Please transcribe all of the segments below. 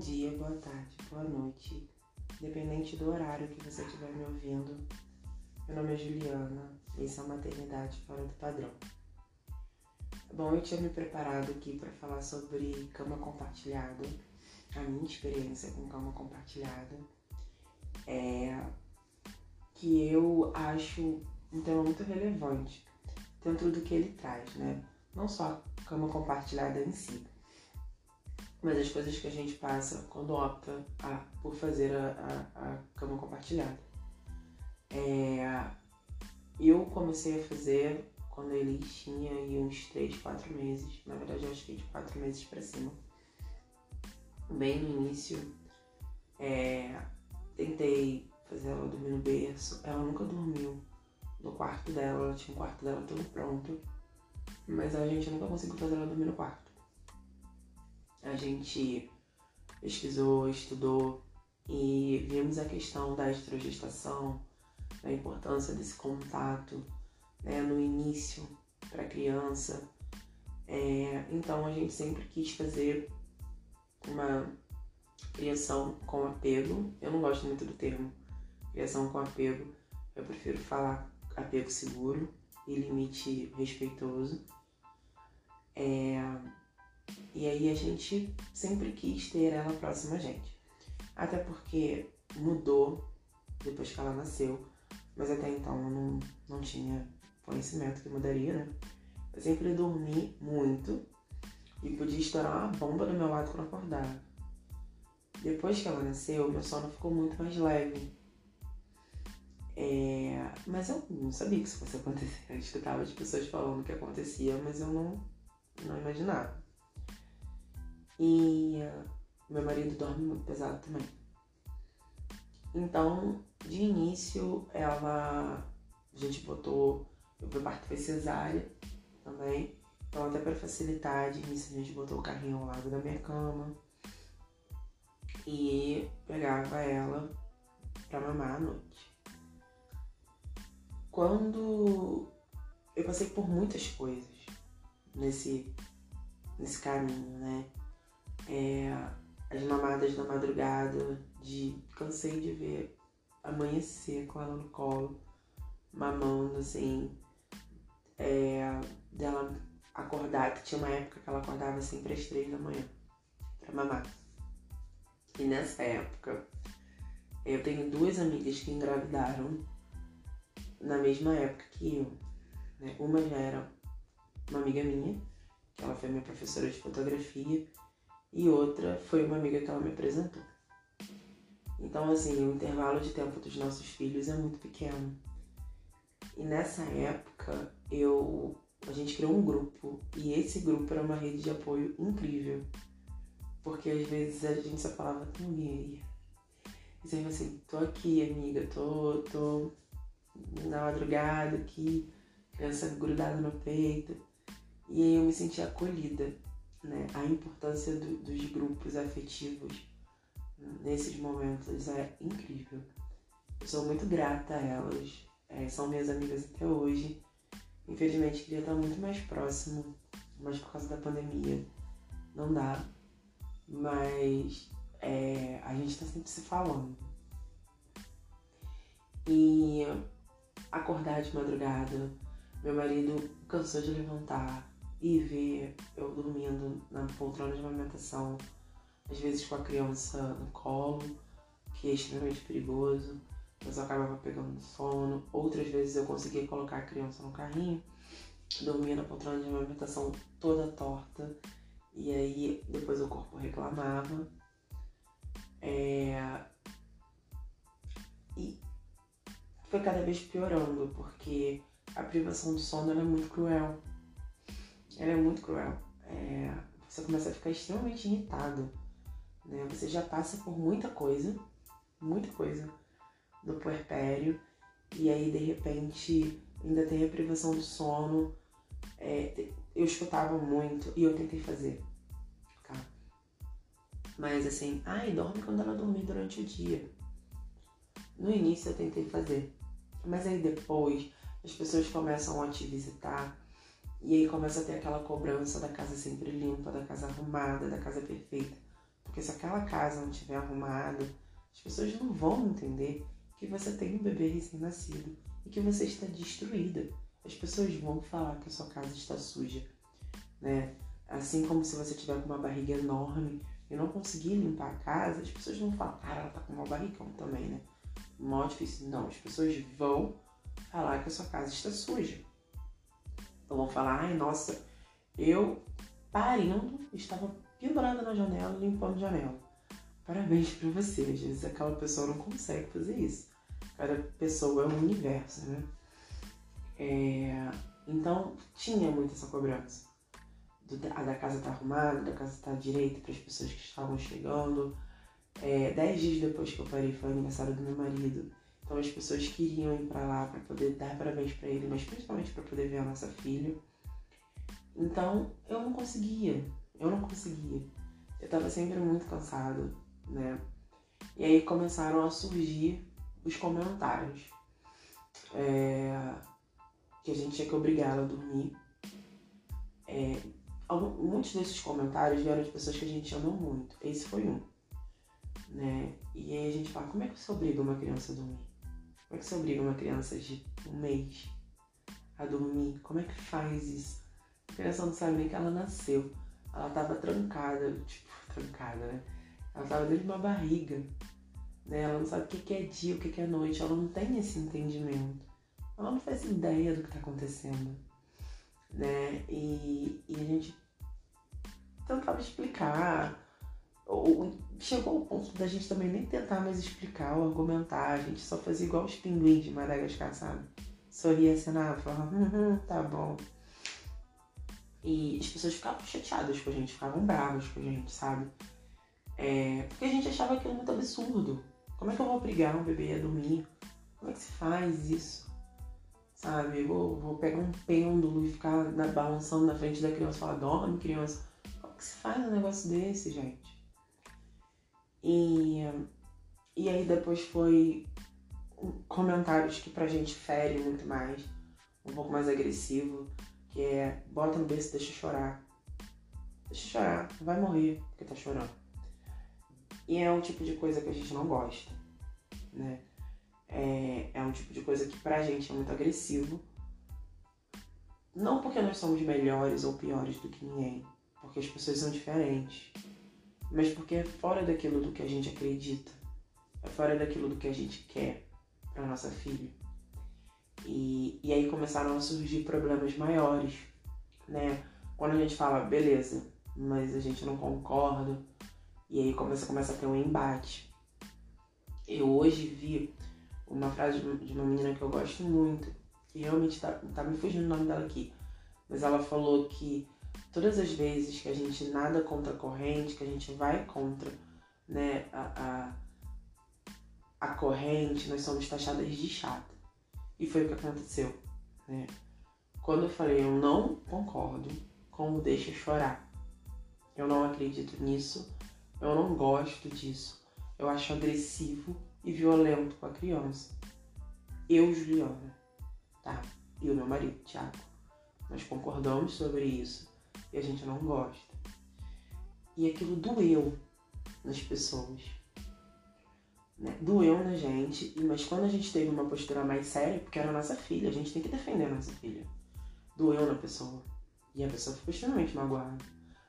dia, boa tarde, boa noite, independente do horário que você estiver me ouvindo. Meu nome é Juliana e essa é a Maternidade Fora do Padrão. Bom, eu tinha me preparado aqui para falar sobre cama compartilhada, a minha experiência com cama compartilhada, é que eu acho um tema muito relevante dentro do que ele traz, né? Não só a cama compartilhada em si, mas as coisas que a gente passa quando opta a, por fazer a, a, a cama compartilhada. É, eu comecei a fazer quando ele tinha uns 3, 4 meses. Na verdade, eu acho que de 4 meses para cima. Bem no início. É, tentei fazer ela dormir no berço. Ela nunca dormiu no quarto dela. Ela tinha o quarto dela todo pronto. Mas a gente nunca conseguiu fazer ela dormir no quarto. A gente pesquisou, estudou e vimos a questão da estrogestação, da importância desse contato né, no início para a criança. É, então a gente sempre quis fazer uma criação com apego. Eu não gosto muito do termo criação com apego. Eu prefiro falar apego seguro e limite respeitoso. É, e aí a gente sempre quis ter ela próxima a gente. Até porque mudou depois que ela nasceu, mas até então eu não, não tinha conhecimento que mudaria, né? Eu sempre dormi muito e podia estourar uma bomba do meu lado quando acordava. Depois que ela nasceu, meu sono ficou muito mais leve. É... Mas eu não sabia que isso fosse acontecer. Eu escutava as pessoas falando que acontecia, mas eu não, não imaginava. E meu marido dorme muito pesado também. Então, de início, ela. A gente botou. O meu parto foi cesárea também. Então, até para facilitar, de início, a gente botou o carrinho ao lado da minha cama. E pegava ela para mamar à noite. Quando eu passei por muitas coisas nesse, nesse caminho, né? É, as mamadas da madrugada, de cansei de ver amanhecer com ela no colo, mamando assim, é, dela acordar, que tinha uma época que ela acordava sempre às três da manhã pra mamar. E nessa época, eu tenho duas amigas que engravidaram na mesma época que eu. Né? Uma já era uma amiga minha, que ela foi minha professora de fotografia, e outra foi uma amiga que ela me apresentou. Então, assim, o intervalo de tempo dos nossos filhos é muito pequeno. E nessa época, eu a gente criou um grupo e esse grupo era uma rede de apoio incrível. Porque às vezes a gente só falava, alguém aí? E você assim, tô aqui, amiga, tô, tô na madrugada aqui, criança grudada no peito. E aí eu me senti acolhida né? A importância do, dos grupos afetivos nesses momentos é incrível. Eu sou muito grata a elas, é, são minhas amigas até hoje. Infelizmente queria estar muito mais próximo, mas por causa da pandemia não dá. Mas é, a gente está sempre se falando. E acordar de madrugada, meu marido cansou de levantar, e ver eu dormindo na poltrona de amamentação, às vezes com a criança no colo, que é extremamente perigoso, mas eu acabava pegando sono. Outras vezes eu conseguia colocar a criança no carrinho, dormia na poltrona de amamentação toda torta, e aí depois o corpo reclamava. É... E foi cada vez piorando, porque a privação do sono é muito cruel ela é muito cruel. É, você começa a ficar extremamente irritado. Né? Você já passa por muita coisa, muita coisa do puerpério, e aí de repente ainda tem a privação do sono. É, eu escutava muito e eu tentei fazer. Tá? Mas assim, ai, dorme quando ela dormir durante o dia. No início eu tentei fazer. Mas aí depois as pessoas começam a te visitar e aí começa a ter aquela cobrança da casa sempre limpa, da casa arrumada, da casa perfeita. Porque se aquela casa não estiver arrumada, as pessoas não vão entender que você tem um bebê recém-nascido e que você está destruída. As pessoas vão falar que a sua casa está suja, né? Assim como se você tiver com uma barriga enorme e não conseguir limpar a casa, as pessoas vão falar, cara, ela tá com uma barrigão também, né? Mó difícil. Não, as pessoas vão falar que a sua casa está suja. Vão falar, ai, nossa, eu parindo, estava pendurada na janela, limpando a janela. Parabéns para você. Às vezes aquela pessoa não consegue fazer isso. Cada pessoa é um universo, né? É... Então tinha muito essa cobrança. a da casa tá arrumada, da casa tá direita para as pessoas que estavam chegando. É, dez dias depois que eu parei foi o aniversário do meu marido. Então as pessoas queriam ir para lá para poder dar parabéns para ele, mas principalmente para poder ver a nossa filha. Então eu não conseguia, eu não conseguia. Eu tava sempre muito cansado, né? E aí começaram a surgir os comentários. É, que a gente tinha que obrigar ela a dormir. É, muitos desses comentários vieram de pessoas que a gente ama muito. Esse foi um. Né? E aí a gente fala, como é que você obriga uma criança a dormir? Como é que você obriga uma criança de um mês a dormir? Como é que faz isso? A criança não sabe nem que ela nasceu. Ela tava trancada, tipo, trancada, né? Ela tava dentro de uma barriga. Né? Ela não sabe o que é dia, o que é noite. Ela não tem esse entendimento. Ela não faz ideia do que tá acontecendo. Né? E, e a gente tentava explicar. Ou, chegou ao ponto da gente também nem tentar mais explicar ou argumentar. A gente só fazia igual os pinguins de Madagascar, sabe? Sorria, acenava, falava, hum, tá bom. E as pessoas ficavam chateadas com a gente, ficavam bravas com a gente, sabe? É, porque a gente achava aquilo muito absurdo. Como é que eu vou obrigar um bebê a dormir? Como é que se faz isso? Sabe? Eu vou, vou pegar um pêndulo e ficar na, balançando na frente da criança e falar, dorme, criança. Como é que se faz um negócio desse, gente? E, e aí depois foi comentários que pra gente ferem muito mais, um pouco mais agressivo que é bota no berço deixa chorar. Deixa chorar, vai morrer porque tá chorando. E é um tipo de coisa que a gente não gosta, né? É, é um tipo de coisa que pra gente é muito agressivo. Não porque nós somos melhores ou piores do que ninguém, porque as pessoas são diferentes, mas porque é fora daquilo do que a gente acredita, é fora daquilo do que a gente quer para nossa filha. E, e aí começaram a surgir problemas maiores, né? Quando a gente fala, beleza, mas a gente não concorda, e aí começa, começa a ter um embate. Eu hoje vi uma frase de uma menina que eu gosto muito, que realmente tá, tá me fugindo o nome dela aqui, mas ela falou que todas as vezes que a gente nada contra a corrente, que a gente vai contra né, a, a, a corrente, nós somos taxadas de chata. E foi o que aconteceu, né? Quando eu falei eu não concordo com o deixa chorar, eu não acredito nisso, eu não gosto disso, eu acho agressivo e violento com a criança. Eu, Juliana, tá? E o meu marido, Thiago, nós concordamos sobre isso e a gente não gosta. E aquilo doeu nas pessoas né? Doeu na gente, mas quando a gente teve uma postura mais séria, porque era nossa filha, a gente tem que defender a nossa filha. Doeu na pessoa. E a pessoa ficou extremamente magoada.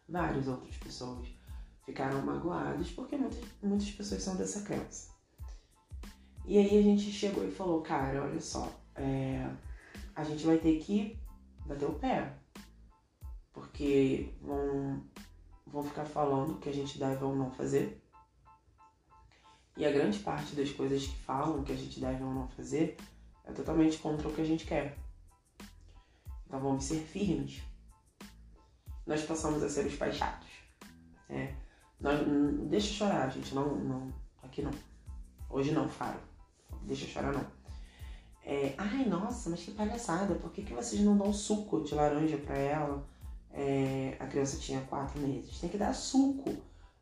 Várias outras pessoas ficaram magoadas porque muitas, muitas pessoas são dessa crença. E aí a gente chegou e falou, cara, olha só, é, a gente vai ter que bater o pé. Porque vão, vão ficar falando que a gente deve ou não fazer. E a grande parte das coisas que falam que a gente deve ou não fazer é totalmente contra o que a gente quer. Então vamos ser firmes. Nós passamos a ser os pais chatos. Né? Nós, deixa chorar, gente. Não, não. Aqui não. Hoje não, Faro. Deixa chorar não. É, ai, nossa, mas que palhaçada. Por que, que vocês não dão suco de laranja para ela? É, a criança tinha quatro meses. Tem que dar suco.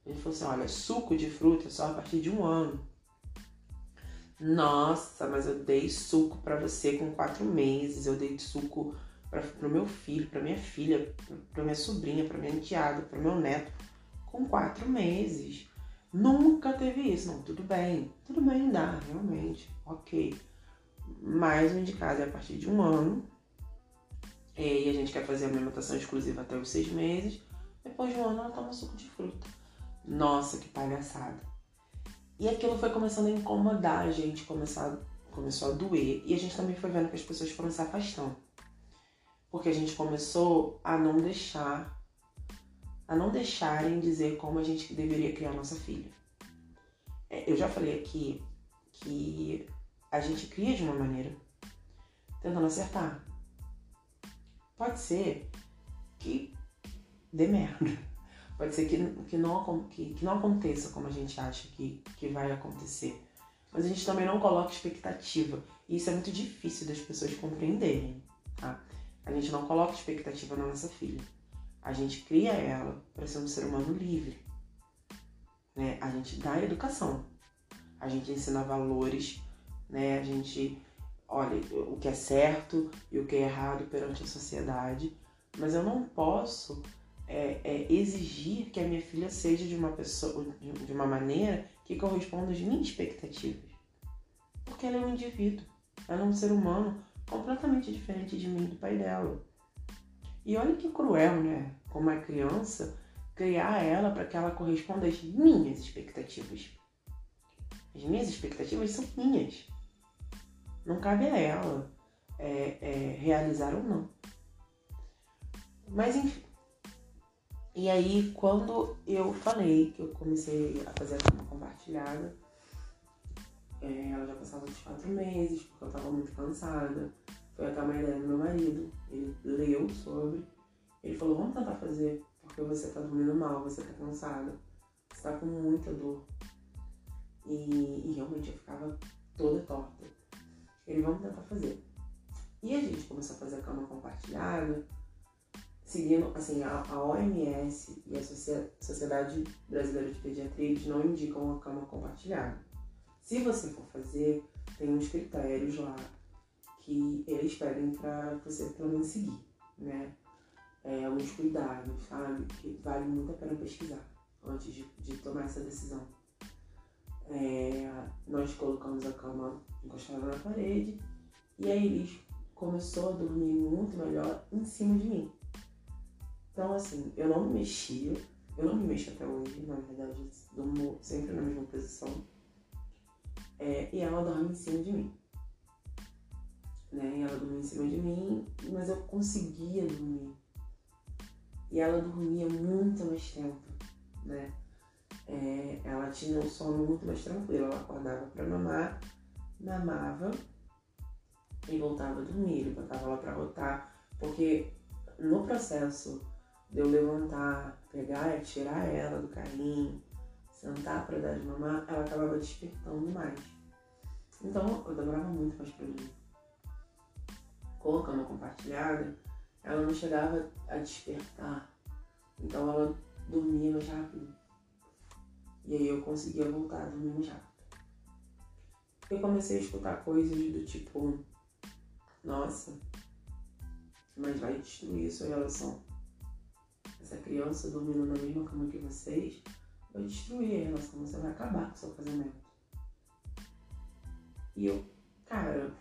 Ele falou assim: olha, suco de fruta só a partir de um ano. Nossa, mas eu dei suco para você com quatro meses. Eu dei suco para o meu filho, para minha filha, para minha sobrinha, para minha enteada, para meu neto com quatro meses. Nunca teve isso. Não, tudo bem. Tudo bem, dá, realmente. Ok. Mas o indicado é a partir de um ano. E a gente quer fazer a alimentação exclusiva até os seis meses. Depois de um ano ela toma suco de fruta. Nossa, que palhaçada. E aquilo foi começando a incomodar a gente, começar, começou a doer. E a gente também foi vendo que as pessoas foram se afastando. Porque a gente começou a não deixar a não deixarem dizer como a gente deveria criar nossa filha. É, eu já falei aqui que a gente cria de uma maneira, tentando acertar. Pode ser que dê merda. Pode ser que, que, não, que, que não aconteça como a gente acha que, que vai acontecer. Mas a gente também não coloca expectativa. E isso é muito difícil das pessoas compreenderem. Tá? A gente não coloca expectativa na nossa filha. A gente cria ela para ser um ser humano livre. Né? A gente dá educação. A gente ensina valores, né? A gente olha o que é certo e o que é errado perante a sociedade. Mas eu não posso é, é, exigir que a minha filha seja de uma pessoa, de uma maneira que corresponda às minhas expectativas. Porque ela é um indivíduo. Ela é um ser humano completamente diferente de mim e do pai dela. E olha que cruel, né? Como é criança, criar ela para que ela corresponda às minhas expectativas. As minhas expectativas são minhas. Não cabe a ela é, é, realizar ou não. Mas enfim. E aí, quando eu falei que eu comecei a fazer a cama compartilhada, é, ela já passava dos quatro meses, porque eu tava muito cansada. Foi até uma ideia do meu marido. Ele leu sobre. Ele falou, vamos tentar fazer, porque você tá dormindo mal, você tá cansada, você tá com muita dor. E, e realmente eu ficava toda torta. Ele, vamos tentar fazer. E a gente começou a fazer a cama compartilhada, seguindo, assim, a, a OMS e a Sociedade Brasileira de Pediatria, eles não indicam a cama compartilhada. Se você for fazer, tem uns critérios lá que eles pedem para você menos seguir, né? É, alguns cuidados, sabe? Que vale muito a pena pesquisar antes de, de tomar essa decisão. É, nós colocamos a cama encostada na parede e aí eles começou a dormir muito melhor em cima de mim. Então, assim, eu não me mexia, eu não me mexo até hoje, na verdade, durmo sempre na mesma posição. É, e ela dorme em cima de mim né? Ela dormia em cima de mim, mas eu conseguia dormir. E ela dormia muito mais tempo, né? É, ela tinha um sono muito mais tranquilo. Ela acordava para mamar, mamava e voltava a dormir. Ele botava ela para rotar, porque no processo de eu levantar, pegar e tirar ela do carrinho, sentar para dar de mamar, ela acabava despertando mais. Então eu demorava muito mais para dormir com a cama compartilhada, ela não chegava a despertar. Então ela dormia mais rápido. E aí eu conseguia voltar dormir mais rápido. Eu comecei a escutar coisas do tipo, nossa, mas vai destruir sua relação. Essa criança dormindo na mesma cama que vocês vai destruir a relação, você vai acabar com o seu casamento. E eu, cara,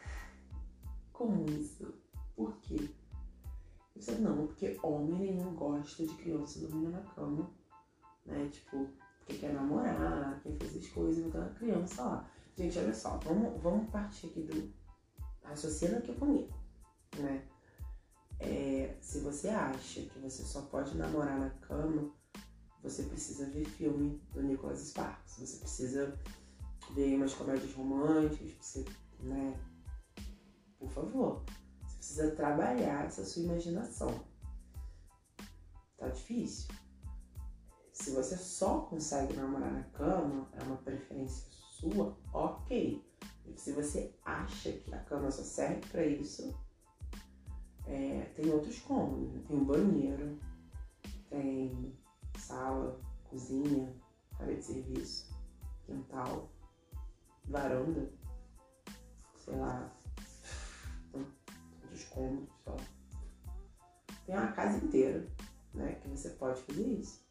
como isso? Por quê? Eu disse, não, porque homem nenhum gosta de criança dormindo na cama, né? Tipo, porque quer namorar, quer fazer as coisas, então a criança lá. Gente, olha só, vamos, vamos partir aqui do. Raciocina aqui comigo, né? É, se você acha que você só pode namorar na cama, você precisa ver filme do Nicholas Sparks. Você precisa ver umas comédias românticas, você, né? Por favor. Você precisa trabalhar essa sua imaginação. Tá difícil. Se você só consegue namorar na cama, é uma preferência sua, ok. E se você acha que a cama só serve para isso, é, tem outros cômodos. Né? Tem um banheiro, tem sala, cozinha, área de serviço, quintal, varanda, sei lá, cômodos só. Tem uma casa inteira, né? Que você pode fazer isso.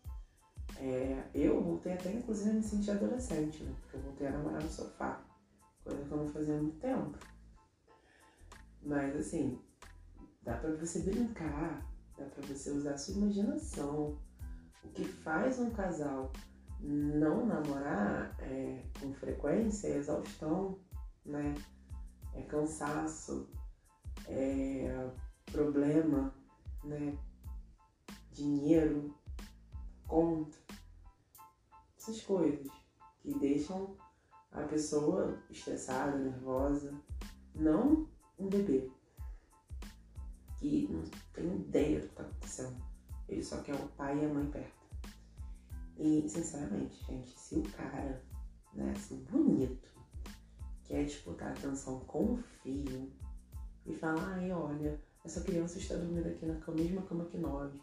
É, eu voltei até inclusive a me sentir adolescente, né? Porque eu voltei a namorar no sofá. Coisa que eu não fazia há muito tempo. Mas assim, dá pra você brincar, dá pra você usar a sua imaginação. O que faz um casal não namorar é, com frequência é exaustão, né? É cansaço, é problema, né? Dinheiro, conta, essas coisas que deixam a pessoa estressada, nervosa, não um bebê que não tem ideia do que está acontecendo. Ele só quer o pai e a mãe perto. E, sinceramente, gente, se o cara, né, assim, bonito, quer disputar atenção com o filho e falar, ai, olha, essa criança está dormindo aqui na mesma cama que nós,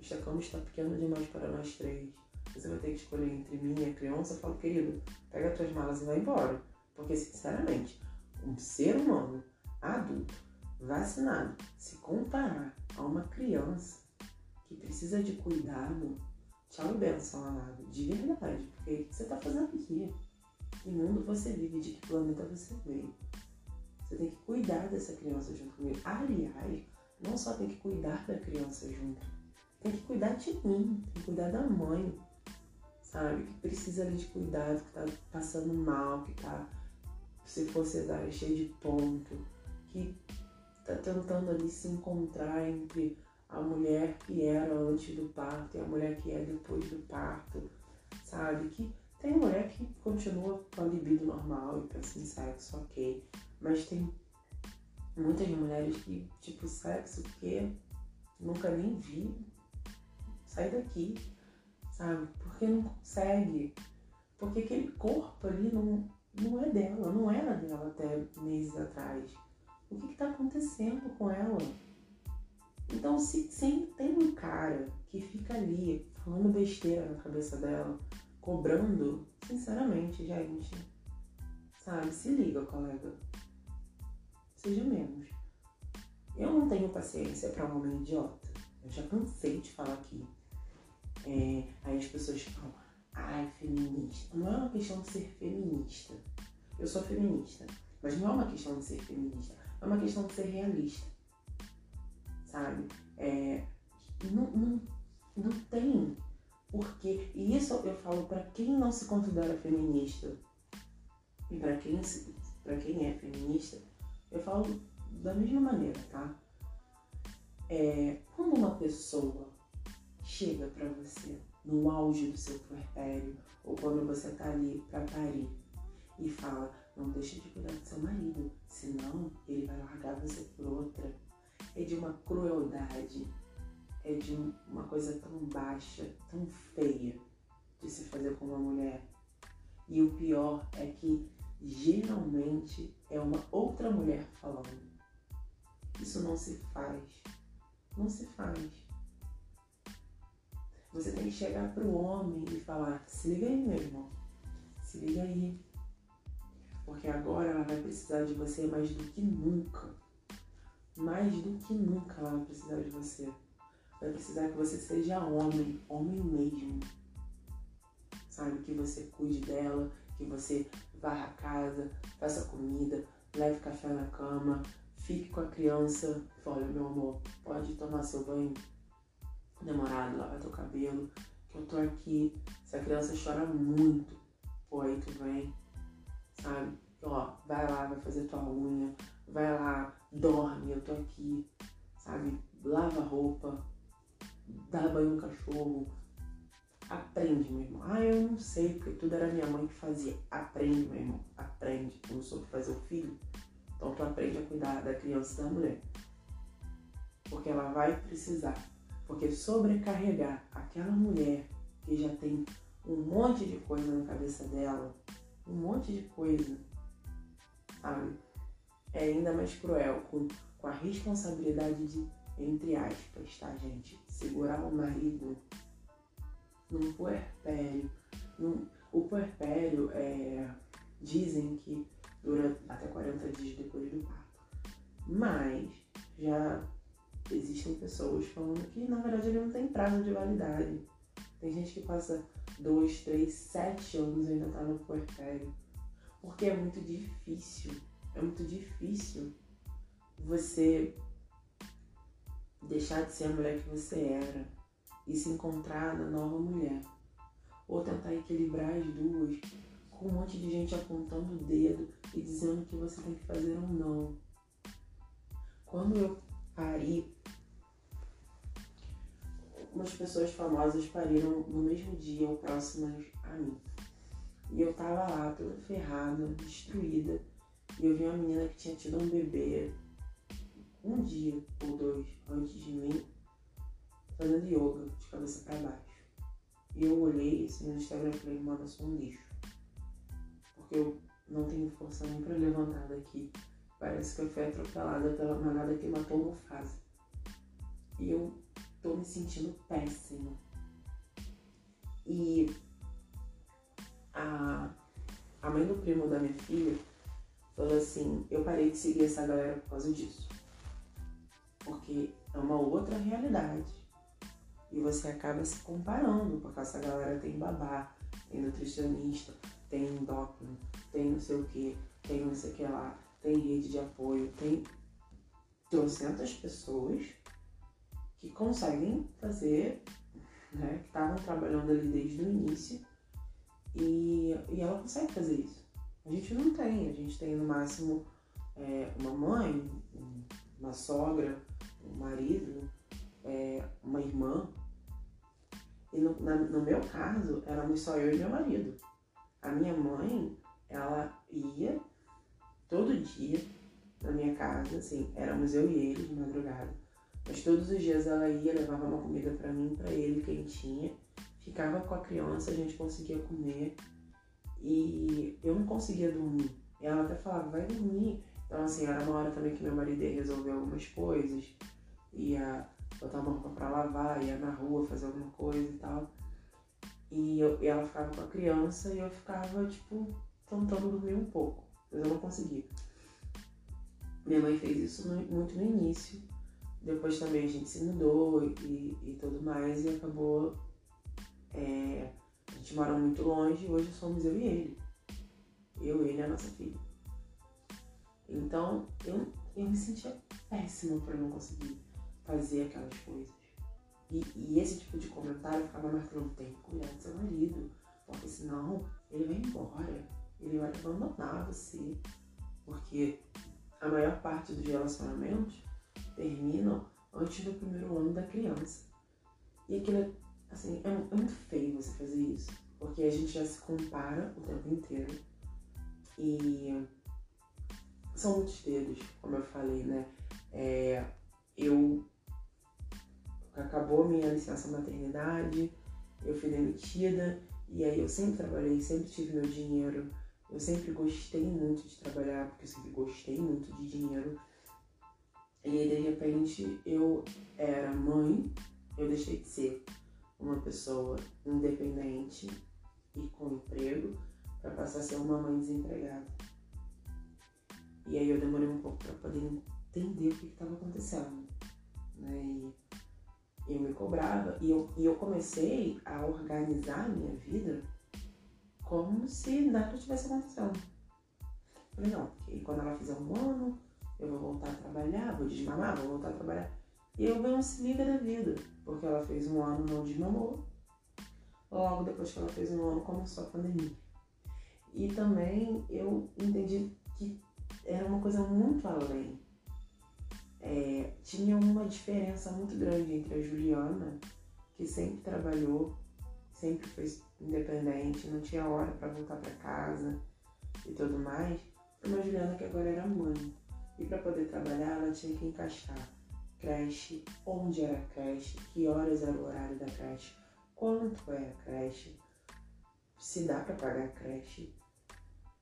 esta cama está pequena demais para nós três, você vai ter que escolher entre mim e a criança, eu falo, querido, pega as tuas malas e vai embora. Porque, sinceramente, um ser humano adulto, vacinado, se comparar a uma criança que precisa de cuidado, tchau e benção, amado, de verdade. Porque o que você está fazendo aqui? Que mundo você vive? De que planeta você veio? Você tem que cuidar dessa criança junto comigo. Aliás, não só tem que cuidar da criança junto, tem que cuidar de mim, tem que cuidar da mãe, sabe? Que precisa ali de cuidado, que tá passando mal, que tá, se for cesárea, cheio de ponto, que tá tentando ali se encontrar entre a mulher que era antes do parto e a mulher que é depois do parto, sabe? Que tem mulher que continua com a libido normal e pensa em sexo, ok. Mas tem muitas mulheres que, tipo, sexo que nunca nem vi, sai daqui, sabe? Porque não consegue. Porque aquele corpo ali não, não é dela, não era dela até meses atrás. O que está acontecendo com ela? Então, se, se tem um cara que fica ali falando besteira na cabeça dela, cobrando, sinceramente, gente, sabe? Se liga, colega. Seja menos. Eu não tenho paciência para um homem idiota. Eu já cansei de falar aqui. É, aí as pessoas falam, ai, feminista. Não é uma questão de ser feminista. Eu sou feminista. Mas não é uma questão de ser feminista. É uma questão de ser realista. Sabe? É, não, não, não tem porquê. E isso eu falo para quem não se considera feminista. E para quem, pra quem é feminista, eu falo da mesma maneira, tá? É, quando uma pessoa chega para você no auge do seu puerpério ou quando você tá ali para parir e fala: não deixe de cuidar do seu marido, senão ele vai largar você por outra. É de uma crueldade, é de uma coisa tão baixa, tão feia de se fazer com uma mulher. E o pior é que geralmente é uma outra mulher falando. Isso não se faz. Não se faz. Você tem que chegar pro homem e falar: se liga aí, meu irmão, se liga aí. Porque agora ela vai precisar de você mais do que nunca. Mais do que nunca ela vai precisar de você. Vai precisar que você seja homem, homem mesmo. Sabe? Que você cuide dela, que você varra a casa, faça comida, leve café na cama, fique com a criança. Olha, meu amor, pode tomar seu banho demorado, lavar teu cabelo, que eu tô aqui. Se a criança chora muito, pô, aí tu vem, sabe? Ó, vai lá, vai fazer tua unha, vai lá, dorme, eu tô aqui, sabe? Lava a roupa, dá banho no cachorro. Aprende, meu irmão. Ah, eu não sei, porque tudo era minha mãe que fazia. Aprende, meu irmão. Aprende. Tu não soube fazer o filho? Então tu aprende a cuidar da criança e da mulher. Porque ela vai precisar porque sobrecarregar aquela mulher que já tem um monte de coisa na cabeça dela, um monte de coisa, sabe? É ainda mais cruel, com, com a responsabilidade de, entre aspas, tá, gente? Segurar o marido num puerpério. Num, o puerpério, é, dizem que dura até 40 dias depois do parto. Mas já existem pessoas falando que na verdade ele não tem prazo de validade. Tem gente que passa dois, três, sete anos e ainda tá no puerpério. Porque é muito difícil. É muito difícil você deixar de ser a mulher que você era e se encontrar na nova mulher. Ou tentar equilibrar as duas com um monte de gente apontando o dedo e dizendo que você tem que fazer ou não. Quando eu pari, umas pessoas famosas pariram no mesmo dia, ou próximas a mim. E eu tava lá, toda ferrada, destruída. E eu vi uma menina que tinha tido um bebê um dia ou dois antes de mim, fazendo yoga, de cabeça para baixo. E eu olhei assim no Instagram e falei, mano, eu sou um lixo. Porque eu não tenho força nem para levantar daqui. Parece que eu fui atropelada pela manada que matou o Mufasa. E eu tô me sentindo péssima. E a, a mãe do primo da minha filha falou assim, eu parei de seguir essa galera por causa disso. Porque é uma outra realidade. E você acaba se comparando, porque essa galera tem babá, tem nutricionista, tem endócrino, tem não sei o que, tem não sei o que lá, tem rede de apoio, tem trocentas pessoas que conseguem fazer, né, que estavam trabalhando ali desde o início e, e ela consegue fazer isso. A gente não tem, a gente tem no máximo é, uma mãe, uma sogra, um marido, é, uma irmã. E no, na, no meu caso, éramos só eu e meu marido. A minha mãe, ela ia todo dia na minha casa, assim, éramos eu e ele de madrugada. Mas todos os dias ela ia, levava uma comida para mim, para ele, quentinha, ficava com a criança, a gente conseguia comer e eu não conseguia dormir. E ela até falava, vai dormir. Então, assim, era uma hora também que meu marido ia resolver algumas coisas, ia botar uma roupa pra lavar, ia na rua fazer alguma coisa e tal. E, eu, e ela ficava com a criança e eu ficava, tipo, tentando dormir um pouco, eu não conseguia. Minha mãe fez isso no, muito no início, depois também a gente se mudou e, e tudo mais, e acabou. É, a gente mora muito longe e hoje somos eu e ele. Eu, ele e a nossa filha. Então eu, eu me sentia péssima por não conseguir fazer aquelas coisas. E, e esse tipo de comentário ficava marcando, tem que cuidar do seu marido, porque senão ele vai embora, ele vai abandonar você. Porque a maior parte dos relacionamentos terminam antes do primeiro ano da criança. E aquilo é, assim, é, é muito feio você fazer isso, porque a gente já se compara o tempo inteiro. E são muitos dedos, como eu falei, né? É, eu acabou minha licença maternidade, eu fui demitida e aí eu sempre trabalhei, sempre tive meu dinheiro. Eu sempre gostei muito de trabalhar, porque eu sempre gostei muito de dinheiro. E aí, de repente, eu era mãe, eu deixei de ser uma pessoa independente e com emprego para passar a ser uma mãe desempregada. E aí eu demorei um pouco para poder entender o que estava acontecendo. Né? E eu me cobrava e eu, e eu comecei a organizar a minha vida como se nada tivesse acontecendo. Falei, não, porque quando ela fizer um ano, eu vou voltar a trabalhar, vou desmamar, vou voltar a trabalhar. E eu ganho se liga da vida, porque ela fez um ano, não desmamou. Logo depois que ela fez um ano, começou a pandemia. E também eu entendi que era uma coisa muito além. É, tinha uma diferença muito grande entre a Juliana, que sempre trabalhou, sempre foi independente, não tinha hora para voltar para casa e tudo mais, e uma Juliana que agora era mãe. E para poder trabalhar, ela tinha que encaixar creche, onde era a creche, que horas era o horário da creche, quanto é a creche, se dá para pagar a creche,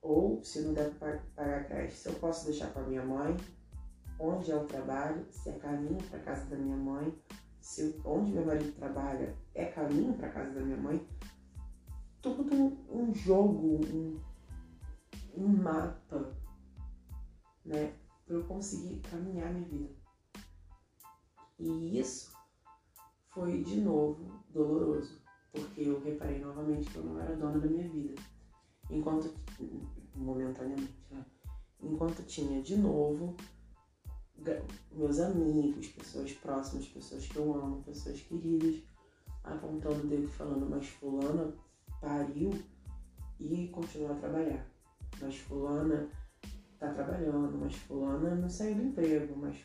ou se não der para pagar a creche, se eu posso deixar com a minha mãe, onde é o trabalho, se é caminho para casa da minha mãe, se onde meu marido trabalha é caminho para casa da minha mãe, tudo um jogo, um, um mapa, né, para eu conseguir caminhar minha vida. E isso foi de novo doloroso, porque eu reparei novamente que eu não era dona da minha vida. Enquanto, momentaneamente, né? Enquanto tinha de novo meus amigos, pessoas próximas, pessoas que eu amo, pessoas queridas, apontando o dedo e falando, mas fulana pariu e continua a trabalhar. Mas fulana tá trabalhando, mas fulana não saiu do emprego, mas,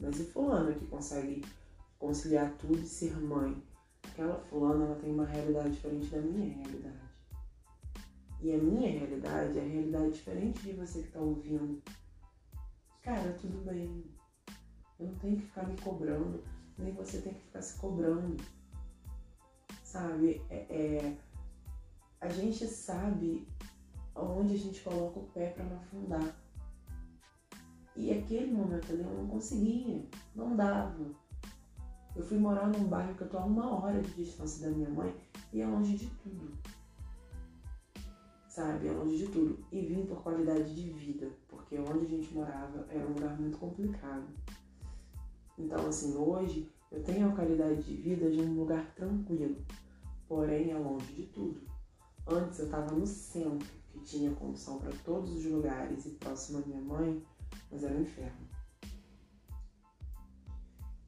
mas e fulana que consegue conciliar tudo e ser mãe? Aquela fulana ela tem uma realidade diferente da minha realidade. E a minha realidade é a realidade diferente de você que tá ouvindo. Cara, tudo bem. Eu não tenho que ficar me cobrando, nem você tem que ficar se cobrando. Sabe? É, é a gente sabe onde a gente coloca o pé para não afundar. E aquele momento ali eu não conseguia, não dava. Eu fui morar num bairro que eu tô a uma hora de distância da minha mãe e é longe de tudo. Sabe, é longe de tudo. E vim por qualidade de vida, porque onde a gente morava era um lugar muito complicado. Então, assim, hoje eu tenho a qualidade de vida de um lugar tranquilo, porém é longe de tudo. Antes eu estava no centro, que tinha condução para todos os lugares e próximo à minha mãe, mas era um inferno.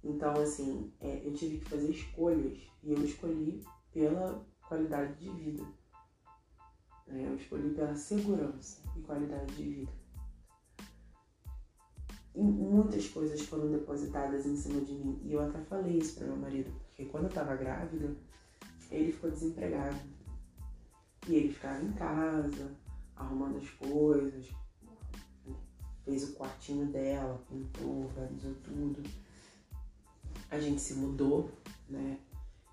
Então, assim, é, eu tive que fazer escolhas e eu escolhi pela qualidade de vida. É, eu escolhi pela segurança e qualidade de vida. Muitas coisas foram depositadas em cima de mim. E eu até falei isso para meu marido, porque quando eu estava grávida, ele ficou desempregado. E ele ficava em casa, arrumando as coisas, fez o quartinho dela, pintou, organizou tudo. A gente se mudou, né?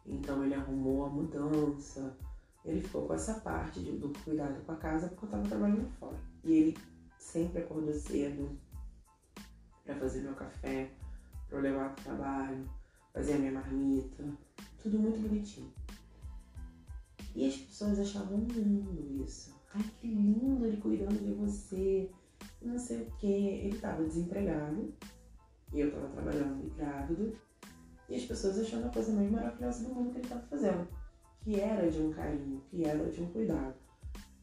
Então ele arrumou a mudança. Ele ficou com essa parte de, do cuidado com a casa porque eu tava trabalhando fora. E ele sempre acordou cedo para fazer meu café, para eu levar pro trabalho, fazer a minha marmita, tudo muito bonitinho. E as pessoas achavam lindo isso. Ai, que lindo ele cuidando de você, não sei o que. Ele estava desempregado e eu estava trabalhando e grávido. E as pessoas achando a coisa mais maravilhosa do mundo que ele estava fazendo. Que era de um carinho, que era de um cuidado.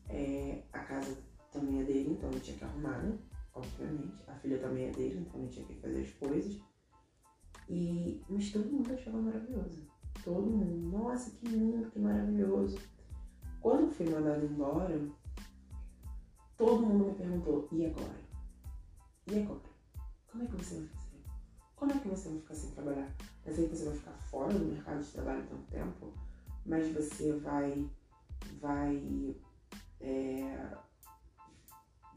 É, a casa também é dele, então ele tinha que arrumar, né? Obviamente. A filha também é dele, então ele tinha que fazer as coisas. E, mas todo mundo achava maravilhoso. Todo mundo. Nossa, que lindo, que maravilhoso. Quando eu fui mandada embora, Todo mundo me perguntou, e agora? E agora? Como é que você vai fazer? Como é que você vai ficar sem trabalhar? Mas aí você vai ficar fora do mercado de trabalho tanto tempo, mas você vai. vai. É,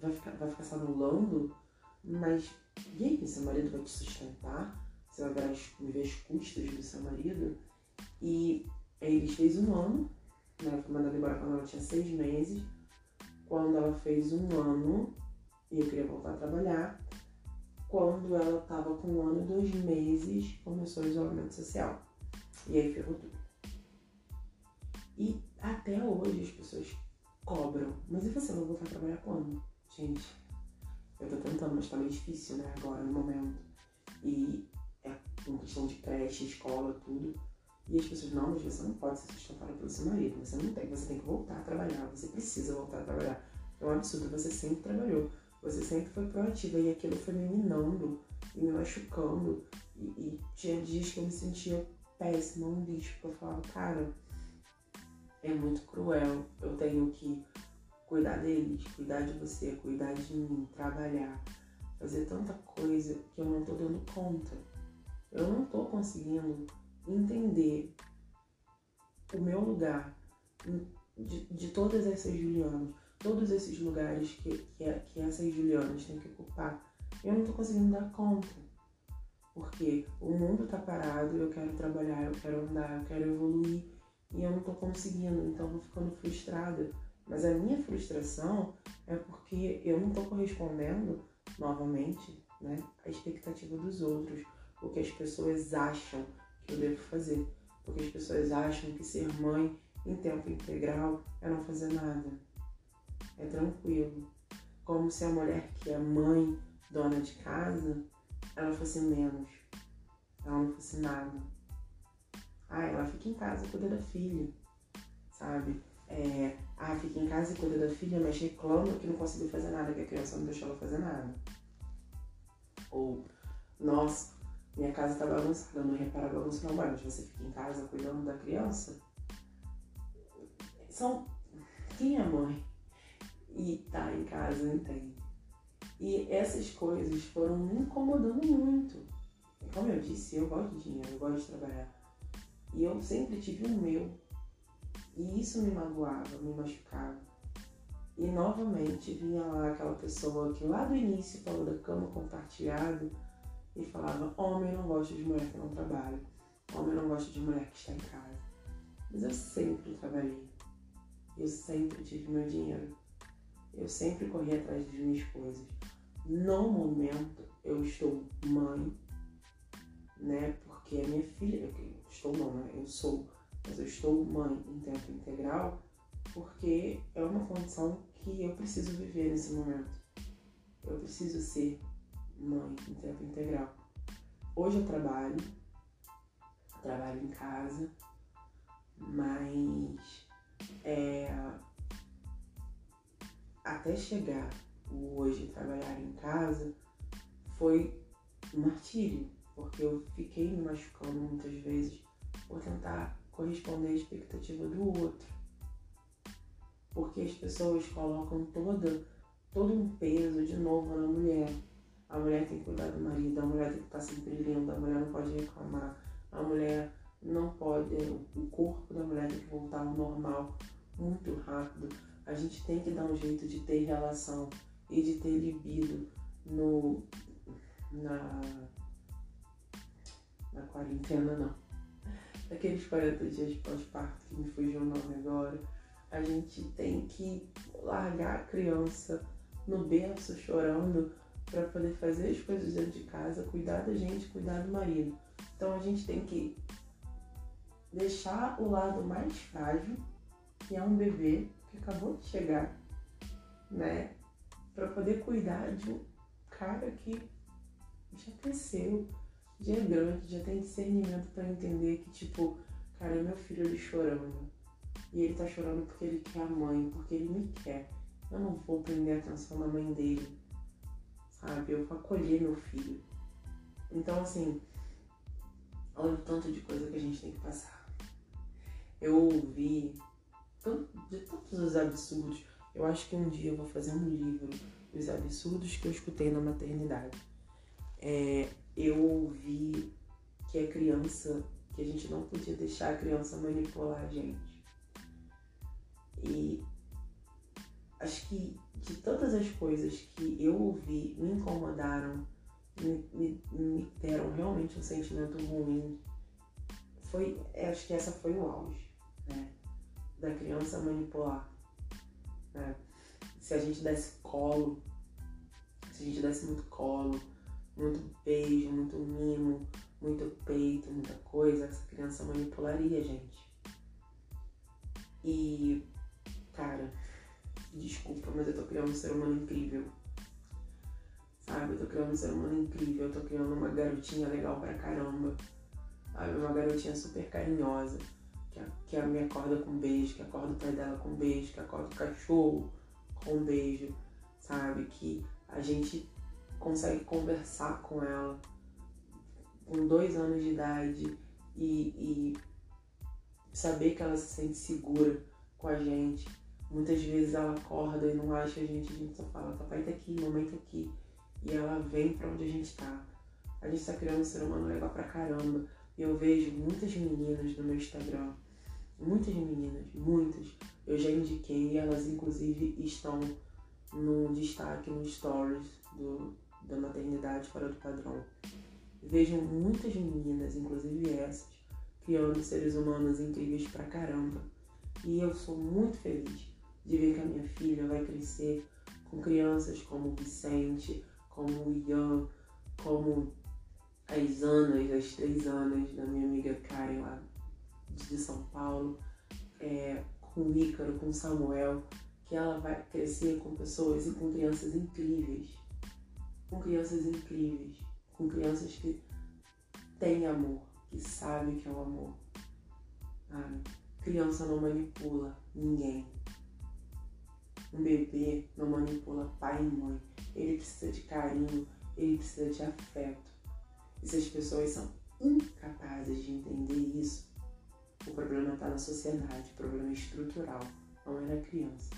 vai, ficar, vai ficar se anulando, mas e aí, seu marido vai te sustentar? Você vai ver as, custas do seu marido? E aí ele fez um ano, né? Foi mandada embora quando ela tinha seis meses quando ela fez um ano e eu queria voltar a trabalhar. Quando ela estava com um ano e dois meses, começou o isolamento social. E aí ferrou tudo. E até hoje as pessoas cobram. Mas e você vai voltar a trabalhar quando? Gente, eu tô tentando, mas tá meio difícil, né, agora, no momento. E é uma questão de creche, escola, tudo. E as pessoas, não, mas você não pode ser sustentada pelo seu marido, você não tem, você tem que voltar a trabalhar, você precisa voltar a trabalhar. É um absurdo, você sempre trabalhou, você sempre foi proativa e aquilo foi me minando e me machucando. E, e tinha dias que eu me sentia péssima, um bicho, porque eu falava, cara, é muito cruel, eu tenho que cuidar deles, cuidar de você, cuidar de mim, trabalhar, fazer tanta coisa que eu não tô dando conta. Eu não tô conseguindo entender o meu lugar de, de todas essas Julianas, todos esses lugares que, que, que essas Julianas têm que ocupar, eu não tô conseguindo dar conta. Porque o mundo tá parado, eu quero trabalhar, eu quero andar, eu quero evoluir e eu não tô conseguindo, então eu vou ficando frustrada. Mas a minha frustração é porque eu não tô correspondendo novamente né, à expectativa dos outros, o que as pessoas acham que eu devo fazer. Porque as pessoas acham que ser mãe em tempo integral é não fazer nada. É tranquilo. Como se a mulher que é mãe, dona de casa, ela fosse menos. Ela não fosse nada. Ah, ela fica em casa, cuida da filha. sabe? É, ah, fica em casa e cuida da filha, mas reclama que não conseguiu fazer nada, que a criança não deixou ela fazer nada. Ou, nossa, minha casa tá bagunçada, não repara a bagunça não, mas você fica em casa cuidando da criança. São. Quem é mãe e tá em casa entende. E essas coisas foram me incomodando muito. Como eu disse, eu gosto de dinheiro, eu gosto de trabalhar. E eu sempre tive o meu. E isso me magoava, me machucava. E novamente vinha lá aquela pessoa que lá do início falou da cama compartilhada e falava: Homem não gosta de mulher que não trabalha, homem não gosta de mulher que está em casa. Mas eu sempre trabalhei, eu sempre tive meu dinheiro, eu sempre corri atrás das minhas coisas. No momento, eu estou mãe, né? Porque a minha filha, eu estou não, né? Eu sou, mas eu estou mãe em tempo integral porque é uma condição que eu preciso viver nesse momento. Eu preciso ser mãe em tempo integral. Hoje eu trabalho, trabalho em casa, mas é, até chegar hoje trabalhar em casa foi um martírio, porque eu fiquei me machucando muitas vezes por tentar corresponder à expectativa do outro. Porque as pessoas colocam toda, todo um peso de novo na mulher a mulher tem que cuidar do marido, a mulher tem que estar sempre linda, a mulher não pode reclamar, a mulher não pode, o corpo da mulher tem que voltar ao normal muito rápido. A gente tem que dar um jeito de ter relação e de ter libido no na na quarentena não. Aqueles 40 dias pós-parto que me fugiu o nome agora. A gente tem que largar a criança no berço chorando para poder fazer as coisas dentro de casa, cuidar da gente, cuidar do marido. Então a gente tem que deixar o lado mais frágil, que é um bebê que acabou de chegar, né? Para poder cuidar de um cara que já cresceu, já é grande, já tem discernimento para entender que, tipo, cara, é meu filho ali chorando. E ele tá chorando porque ele quer a mãe, porque ele me quer. Eu não vou prender a atenção da mãe dele sabe? Eu vou acolher meu filho. Então, assim, olha o tanto de coisa que a gente tem que passar. Eu ouvi de todos os absurdos. Eu acho que um dia eu vou fazer um livro dos absurdos que eu escutei na maternidade. É, eu ouvi que a criança, que a gente não podia deixar a criança manipular a gente. E acho que de todas as coisas que eu ouvi me incomodaram, me, me, me deram realmente um sentimento ruim, foi, acho que essa foi o auge, né? Da criança manipular. Né? Se a gente desse colo, se a gente desse muito colo, muito beijo, muito mimo, muito peito, muita coisa, essa criança manipularia gente. E, cara, desculpa, mas eu tô criando um ser humano incrível. Sabe, eu tô criando um ser humano incrível, eu tô criando uma garotinha legal pra caramba. Sabe, uma garotinha super carinhosa, que, que me acorda com beijo, que acorda o pai dela com beijo, que acorda o cachorro com beijo, sabe? Que a gente consegue conversar com ela com dois anos de idade e, e saber que ela se sente segura com a gente Muitas vezes ela acorda e não acha a gente, a gente só fala, papai tá aqui, mamãe tá aqui. E ela vem para onde a gente tá. A gente tá criando um ser humano legal pra caramba. E eu vejo muitas meninas no meu Instagram. Muitas meninas, muitas. Eu já indiquei, elas inclusive estão no destaque no stories do, da maternidade fora do padrão. Vejo muitas meninas, inclusive essas, criando seres humanos incríveis pra caramba. E eu sou muito feliz de ver que a minha filha vai crescer com crianças como o Vicente, como o Ian, como as Anas, as três Anas da minha amiga Karen lá de São Paulo, é, com o Ícaro, com o Samuel, que ela vai crescer com pessoas e com crianças incríveis. Com crianças incríveis. Com crianças que têm amor, que sabem que é o amor. Sabe? Criança não manipula ninguém. Um bebê não manipula pai e mãe. Ele precisa de carinho, ele precisa de afeto. E se as pessoas são incapazes de entender isso, o problema está na sociedade, o problema é estrutural, não é na criança.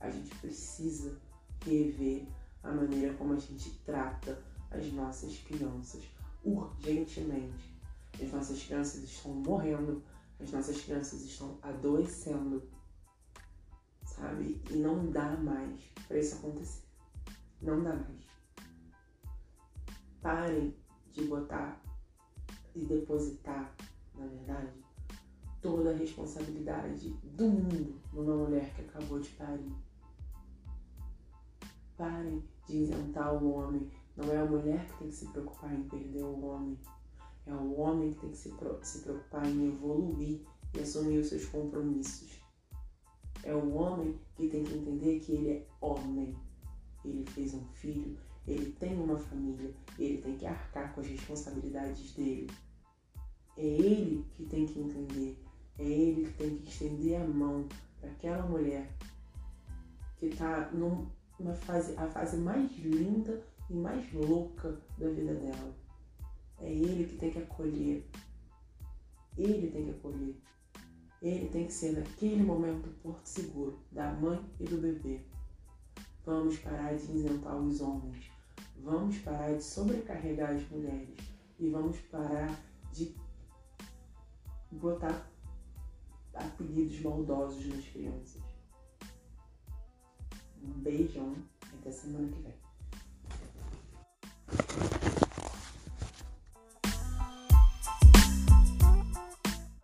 A gente precisa rever a maneira como a gente trata as nossas crianças urgentemente. As nossas crianças estão morrendo, as nossas crianças estão adoecendo, sabe? E não dá mais para isso acontecer. Não dá mais. Parem de botar e depositar, na verdade, toda a responsabilidade do mundo numa mulher que acabou de parir. Parem de isentar o homem. Não é a mulher que tem que se preocupar em perder o homem. É o homem que tem que se, se preocupar em evoluir e assumir os seus compromissos. É o homem que tem que entender que ele é homem. Ele fez um filho, ele tem uma família, ele tem que arcar com as responsabilidades dele. É ele que tem que entender, é ele que tem que estender a mão para aquela mulher que está numa fase, a fase mais linda e mais louca da vida dela. É ele que tem que acolher. Ele tem que acolher. Ele tem que ser naquele momento o porto seguro da mãe e do bebê. Vamos parar de isentar os homens. Vamos parar de sobrecarregar as mulheres. E vamos parar de botar apelidos maldosos nas crianças. Um beijão até semana que vem.